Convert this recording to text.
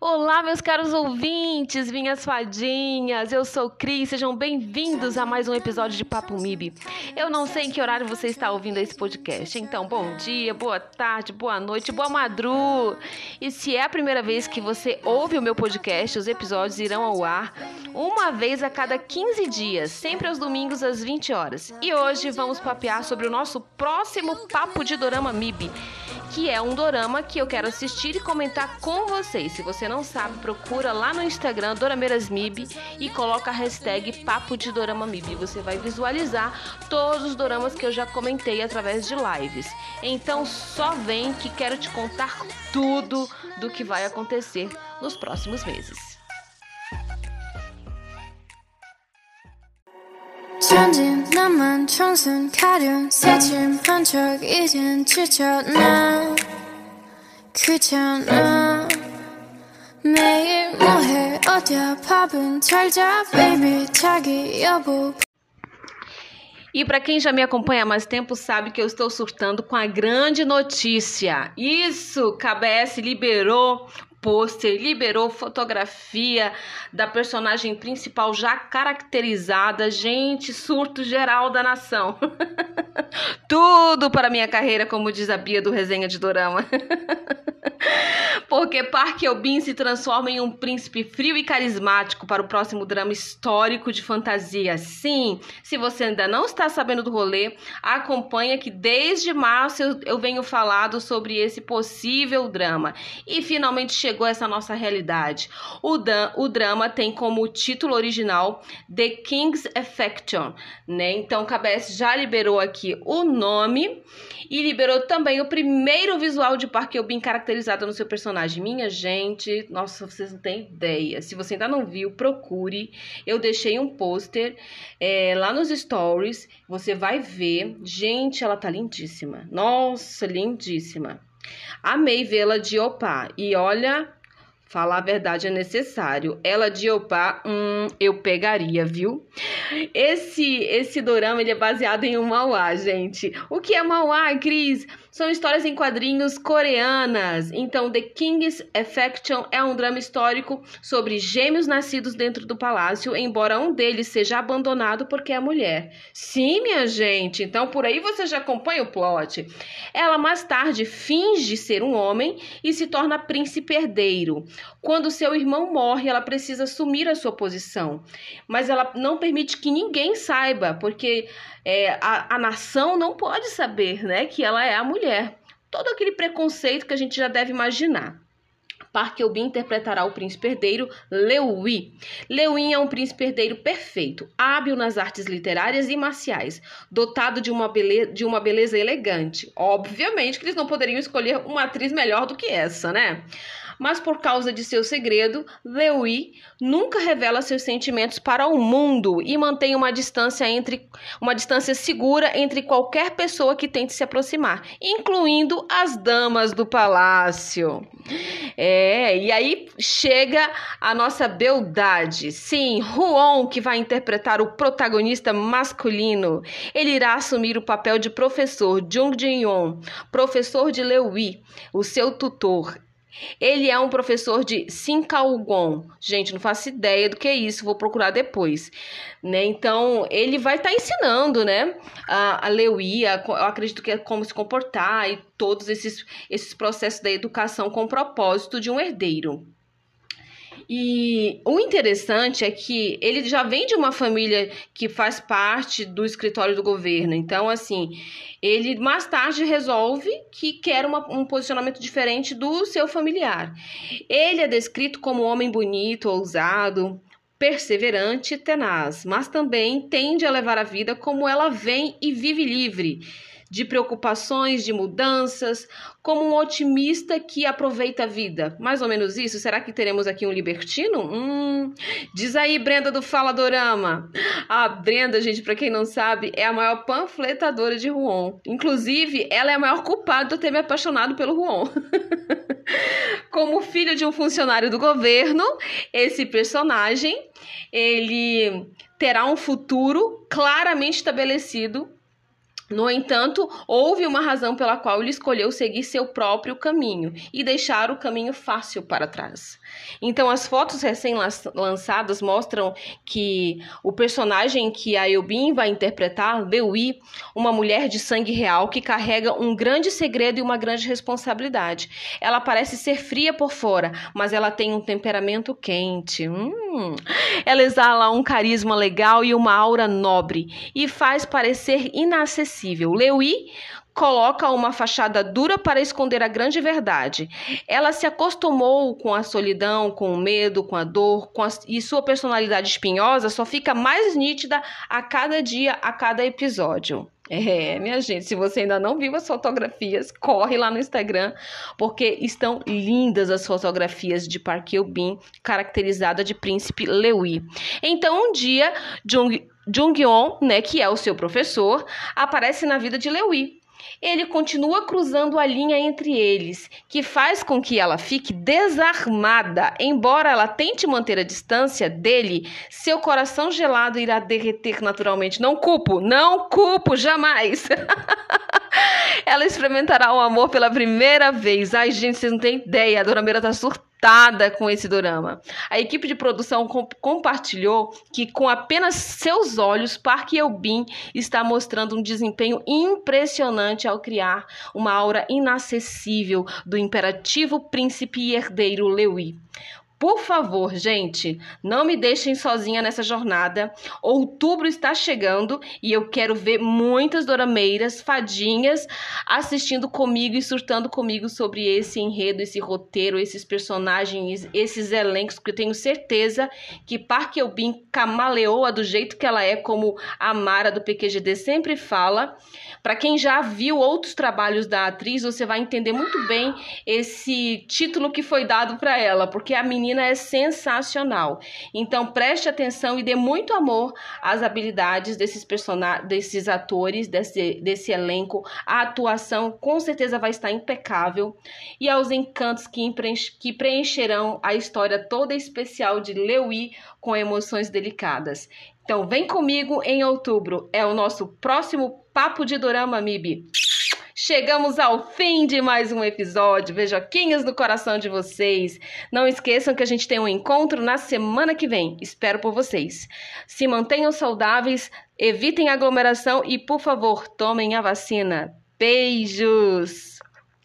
Olá, meus caros ouvintes, minhas fadinhas. Eu sou Cris, sejam bem-vindos a mais um episódio de Papo MIB. Eu não sei em que horário você está ouvindo esse podcast, então bom dia, boa tarde, boa noite, boa madru. E se é a primeira vez que você ouve o meu podcast, os episódios irão ao ar uma vez a cada 15 dias, sempre aos domingos às 20 horas. E hoje vamos papear sobre o nosso próximo Papo de Dorama MIB que é um dorama que eu quero assistir e comentar com vocês. Se você não sabe, procura lá no Instagram Dorameirasmib e coloca a hashtag Papo de Dorama Mib. Você vai visualizar todos os doramas que eu já comentei através de lives. Então só vem que quero te contar tudo do que vai acontecer nos próximos meses. 천진 나만 청순 가련 새침한 척 이젠 지쳤나 귀찮아 매일 뭐해 어디야 밥은 잘자 baby 자기 여보 E para quem já me acompanha há mais tempo sabe que eu estou surtando com a grande notícia. Isso, KBS liberou pôster, liberou fotografia da personagem principal já caracterizada. Gente, surto geral da nação. Tudo para minha carreira, como diz a Bia do Resenha de Dorama. Porque Park Eubin se transforma em um príncipe frio e carismático para o próximo drama histórico de fantasia. Sim, se você ainda não está sabendo do rolê, acompanha que desde março eu, eu venho falado sobre esse possível drama. E finalmente chegou essa nossa realidade. O, dan, o drama tem como título original The King's Affection, né? Então o KBS já liberou aqui o nome e liberou também o primeiro visual de Park Eubin caracterizado no seu personagem. Minha gente, nossa, vocês não têm ideia. Se você ainda não viu, procure. Eu deixei um pôster é, lá nos stories. Você vai ver. Gente, ela tá lindíssima. Nossa, lindíssima. Amei vê-la de opa. E olha, Falar a verdade é necessário. Ela de Opa, hum, eu pegaria, viu? Esse esse dorama ele é baseado em um manhwa, gente. O que é manhwa, Cris? São histórias em quadrinhos coreanas. Então, The King's Affection é um drama histórico sobre gêmeos nascidos dentro do palácio, embora um deles seja abandonado porque é mulher. Sim, minha gente. Então, por aí você já acompanha o plot. Ela mais tarde finge ser um homem e se torna príncipe herdeiro. Quando seu irmão morre, ela precisa assumir a sua posição, mas ela não permite que ninguém saiba, porque é, a, a nação não pode saber né, que ela é a mulher. Todo aquele preconceito que a gente já deve imaginar. Park Eubin interpretará o príncipe herdeiro Leui. Leuin é um príncipe herdeiro perfeito, hábil nas artes literárias e marciais, dotado de uma, beleza, de uma beleza elegante. Obviamente que eles não poderiam escolher uma atriz melhor do que essa, né? Mas por causa de seu segredo, Lewi nunca revela seus sentimentos para o mundo e mantém uma distância entre uma distância segura entre qualquer pessoa que tente se aproximar, incluindo as damas do palácio. É, e aí chega a nossa beldade. Sim, Huon, que vai interpretar o protagonista masculino. Ele irá assumir o papel de professor Jung Jin-yong, professor de Lewi, o seu tutor. Ele é um professor de Sinkalgon. Gente, não faço ideia do que é isso, vou procurar depois. Né? Então, ele vai estar tá ensinando, né? A, a Lewi, eu acredito que é como se comportar e todos esses, esses processos da educação com o propósito de um herdeiro. E o interessante é que ele já vem de uma família que faz parte do escritório do governo. Então, assim, ele mais tarde resolve que quer uma, um posicionamento diferente do seu familiar. Ele é descrito como homem bonito, ousado, perseverante e tenaz, mas também tende a levar a vida como ela vem e vive livre de preocupações, de mudanças, como um otimista que aproveita a vida. Mais ou menos isso? Será que teremos aqui um libertino? Hum, diz aí, Brenda do Fala Dorama. A Brenda, gente, para quem não sabe, é a maior panfletadora de Ruon. Inclusive, ela é a maior culpada de eu ter me apaixonado pelo Ruon. Como filho de um funcionário do governo, esse personagem, ele terá um futuro claramente estabelecido No entanto, houve uma razão pela qual ele escolheu seguir seu próprio caminho e deixar o caminho fácil para trás. Então, as fotos recém-lançadas mostram que o personagem que a Eubin vai interpretar, Lewi, uma mulher de sangue real que carrega um grande segredo e uma grande responsabilidade. Ela parece ser fria por fora, mas ela tem um temperamento quente. Hum. Ela exala um carisma legal e uma aura nobre e faz parecer inacessível acessível. Lewi coloca uma fachada dura para esconder a grande verdade. Ela se acostumou com a solidão, com o medo, com a dor, com a... e sua personalidade espinhosa só fica mais nítida a cada dia, a cada episódio. É, minha gente, se você ainda não viu as fotografias, corre lá no Instagram, porque estão lindas as fotografias de Park Eubin, caracterizada de Príncipe Lewi. Então, um dia, Jung Jung-yeon, né, que é o seu professor, aparece na vida de Lewi. Ele continua cruzando a linha entre eles, que faz com que ela fique desarmada. Embora ela tente manter a distância dele, seu coração gelado irá derreter naturalmente. Não culpo, não culpo, jamais. ela experimentará o amor pela primeira vez. Ai, gente, vocês não têm ideia. A Dona Meira tá surtada encantada com esse dorama. A equipe de produção compartilhou que com apenas seus olhos, Park Eubin está mostrando um desempenho impressionante ao criar uma aura inacessível do imperativo príncipe e herdeiro Lewi. Por favor, gente, não me deixem sozinha nessa jornada. Outubro está chegando e eu quero ver muitas dorameiras, fadinhas, assistindo comigo e surtando comigo sobre esse enredo, esse roteiro, esses personagens, esses elencos, que eu tenho certeza que Park Eubin camaleoa do jeito que ela é, como a Mara do PQGD sempre fala. Para quem já viu outros trabalhos da atriz, você vai entender muito bem esse título que foi dado para ela, porque a menina é sensacional. Então preste atenção e dê muito amor às habilidades desses personagens, desses atores, desse, desse elenco. A atuação com certeza vai estar impecável e aos encantos que, que preencherão a história toda especial de Lewi com emoções delicadas. Então vem comigo em outubro. É o nosso próximo Papo de Dorama MIB. Chegamos ao fim de mais um episódio. Beijoquinhos no coração de vocês. Não esqueçam que a gente tem um encontro na semana que vem. Espero por vocês. Se mantenham saudáveis, evitem aglomeração e, por favor, tomem a vacina. Beijos!